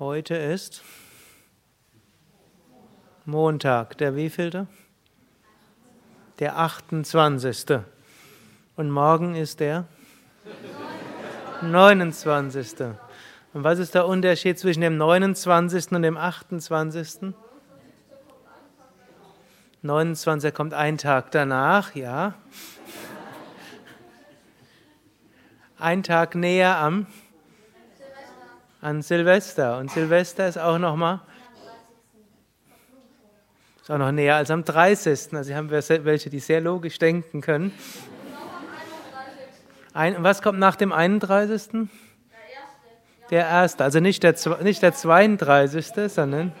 Heute ist Montag, der wievielte? Der 28. Und morgen ist der 29. Und was ist der Unterschied zwischen dem 29. und dem 28.? 29 kommt ein Tag danach, ja. Ein Tag näher am an Silvester. Und Silvester ist auch noch mal ist auch noch näher als am 30. Also haben wir welche, die sehr logisch denken können. Ein, was kommt nach dem 31.? Der erste, also nicht der, nicht der 32., sondern.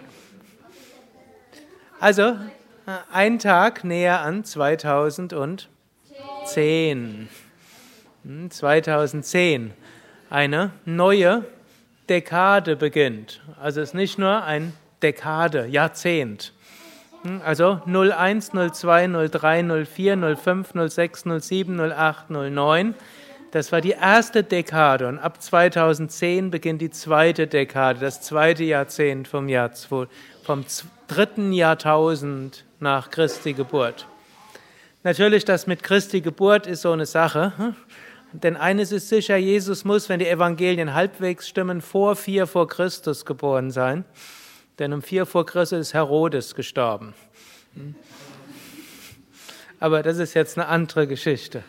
Also, ein Tag näher an 2010. 2010. Hm, Eine neue Dekade beginnt. Also es ist nicht nur ein Dekade, Jahrzehnt. Hm, also 01, 02, 03, 04, 05, 06, 07, 08, 09. Das war die erste Dekade und ab 2010 beginnt die zweite Dekade, das zweite Jahrzehnt vom, Jahr, vom dritten Jahrtausend nach Christi Geburt. Natürlich, das mit Christi Geburt ist so eine Sache. Denn eines ist sicher, Jesus muss, wenn die Evangelien halbwegs stimmen, vor vier vor Christus geboren sein. Denn um vier vor Christus ist Herodes gestorben. Hm? Aber das ist jetzt eine andere Geschichte.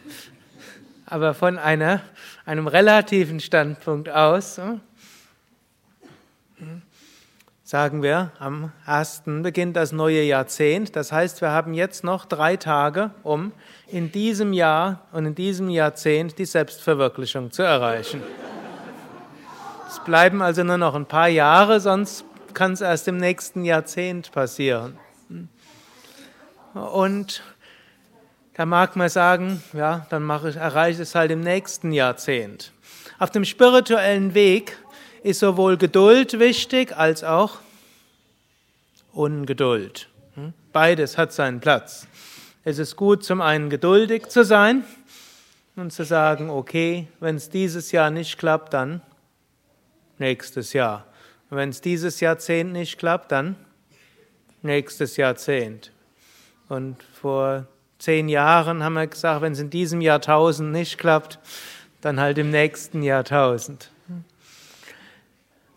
Aber von einer, einem relativen Standpunkt aus hm? Sagen wir, am ersten beginnt das neue Jahrzehnt. Das heißt, wir haben jetzt noch drei Tage, um in diesem Jahr und in diesem Jahrzehnt die Selbstverwirklichung zu erreichen. Es bleiben also nur noch ein paar Jahre, sonst kann es erst im nächsten Jahrzehnt passieren. Und da mag man sagen, ja, dann mache ich, erreiche ich es halt im nächsten Jahrzehnt. Auf dem spirituellen Weg ist sowohl Geduld wichtig als auch Ungeduld. Hm? Beides hat seinen Platz. Es ist gut, zum einen geduldig zu sein und zu sagen, okay, wenn es dieses Jahr nicht klappt, dann nächstes Jahr. Wenn es dieses Jahrzehnt nicht klappt, dann nächstes Jahrzehnt. Und vor zehn Jahren haben wir gesagt, wenn es in diesem Jahrtausend nicht klappt, dann halt im nächsten Jahrtausend.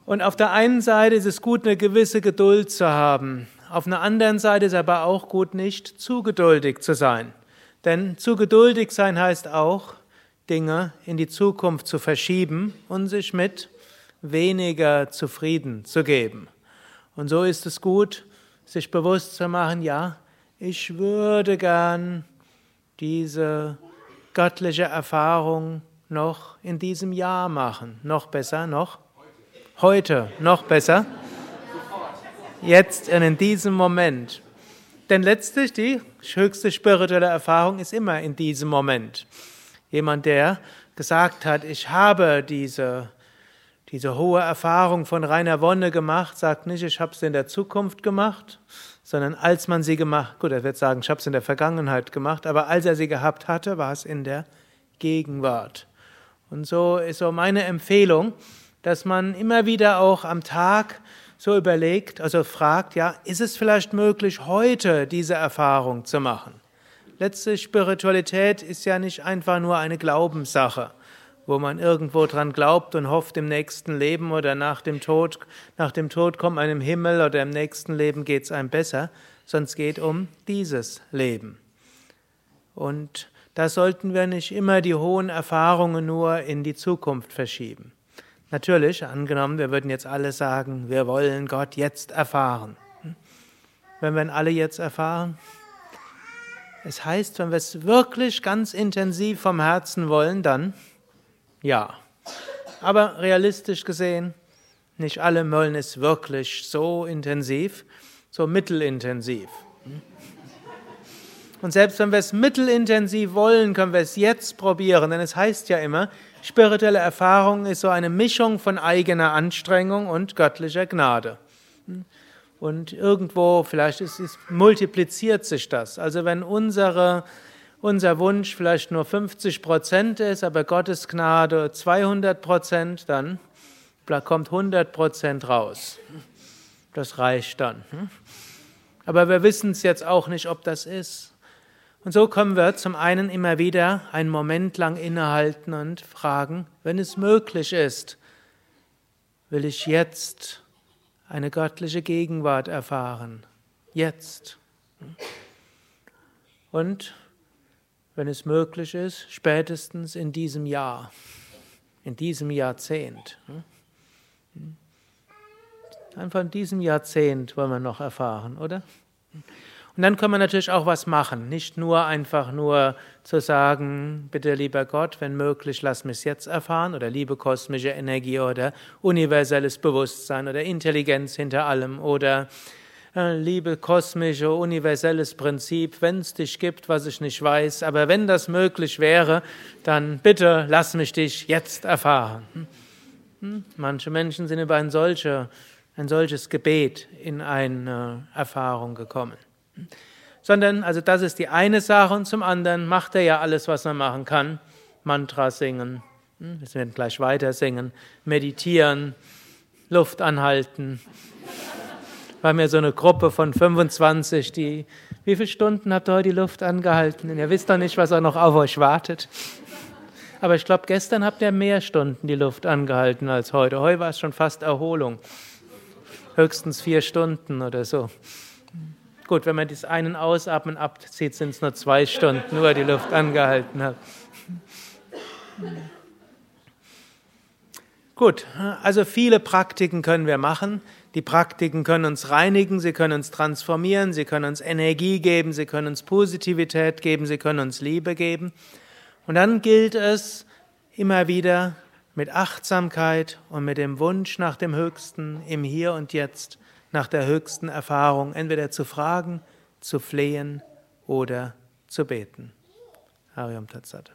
Und auf der einen Seite ist es gut, eine gewisse Geduld zu haben. Auf der anderen Seite ist aber auch gut, nicht zu geduldig zu sein. Denn zu geduldig sein heißt auch, Dinge in die Zukunft zu verschieben und sich mit weniger zufrieden zu geben. Und so ist es gut, sich bewusst zu machen, ja, ich würde gern diese göttliche Erfahrung noch in diesem Jahr machen. Noch besser, noch Heute noch besser. Jetzt und in diesem Moment. Denn letztlich die höchste spirituelle Erfahrung ist immer in diesem Moment. Jemand, der gesagt hat, ich habe diese, diese hohe Erfahrung von reiner Wonne gemacht, sagt nicht, ich habe es in der Zukunft gemacht, sondern als man sie gemacht, gut, er wird sagen, ich habe es in der Vergangenheit gemacht, aber als er sie gehabt hatte, war es in der Gegenwart. Und so ist so meine Empfehlung, dass man immer wieder auch am Tag so überlegt, also fragt, ja, ist es vielleicht möglich, heute diese Erfahrung zu machen? Letztlich Spiritualität ist ja nicht einfach nur eine Glaubenssache, wo man irgendwo dran glaubt und hofft, im nächsten Leben oder nach dem Tod, nach dem Tod kommt man im Himmel oder im nächsten Leben geht es einem besser, es geht um dieses Leben. Und da sollten wir nicht immer die hohen Erfahrungen nur in die Zukunft verschieben. Natürlich, angenommen, wir würden jetzt alle sagen, wir wollen Gott jetzt erfahren. Wenn wir ihn alle jetzt erfahren? Es heißt, wenn wir es wirklich ganz intensiv vom Herzen wollen, dann ja. Aber realistisch gesehen, nicht alle wollen es wirklich so intensiv, so mittelintensiv. Und selbst wenn wir es mittelintensiv wollen, können wir es jetzt probieren, denn es heißt ja immer, Spirituelle Erfahrung ist so eine Mischung von eigener Anstrengung und göttlicher Gnade. Und irgendwo, vielleicht ist es, multipliziert sich das. Also wenn unsere, unser Wunsch vielleicht nur 50 Prozent ist, aber Gottes Gnade 200 Prozent, dann Da kommt 100% raus. Das reicht dann. Hm? Aber wir wissen es jetzt auch nicht, ob das ist. Und so können wir zum einen immer wieder einen Moment lang innehalten und fragen, wenn es möglich ist, will ich jetzt eine göttliche Gegenwart erfahren. Jetzt. Und wenn es möglich ist, spätestens in diesem Jahr, in diesem Jahrzehnt. Einfach in diesem Jahrzehnt wollen wir noch erfahren, oder? Und dann können wir natürlich auch was machen. Nicht nur einfach nur zu sagen, bitte lieber Gott, wenn möglich, lass mich es jetzt erfahren oder liebe kosmische Energie oder universelles Bewusstsein oder Intelligenz hinter allem oder äh, liebe kosmische, universelles Prinzip, wenn es dich gibt, was ich nicht weiß, aber wenn das möglich wäre, dann bitte lass mich dich jetzt erfahren. Hm? Hm? Manche Menschen sind über ein, solche, ein solches Gebet in eine Erfahrung gekommen. Hm? Sondern, also das ist die eine Sache und zum anderen macht er ja alles, was man machen kann. Mantra singen, wir werden gleich weiter singen, meditieren, Luft anhalten, wir haben ja so eine Gruppe von 25, die, wie viele Stunden habt ihr heute die Luft angehalten? Und ihr wisst doch nicht, was auch noch auf euch wartet. Aber ich glaube, gestern habt ihr mehr Stunden die Luft angehalten als heute. Heute war es schon fast Erholung. Höchstens vier Stunden oder so. Gut, wenn man das einen Ausatmen abzieht, sind es nur zwei Stunden, nur die Luft angehalten hat. Gut, also viele Praktiken können wir machen. Die Praktiken können uns reinigen, sie können uns transformieren, sie können uns Energie geben, sie können uns Positivität geben, sie können uns Liebe geben. Und dann gilt es immer wieder mit Achtsamkeit und mit dem Wunsch nach dem Höchsten im Hier und Jetzt, nach der höchsten Erfahrung, entweder zu fragen, zu flehen oder zu beten. Hariam Tatsat.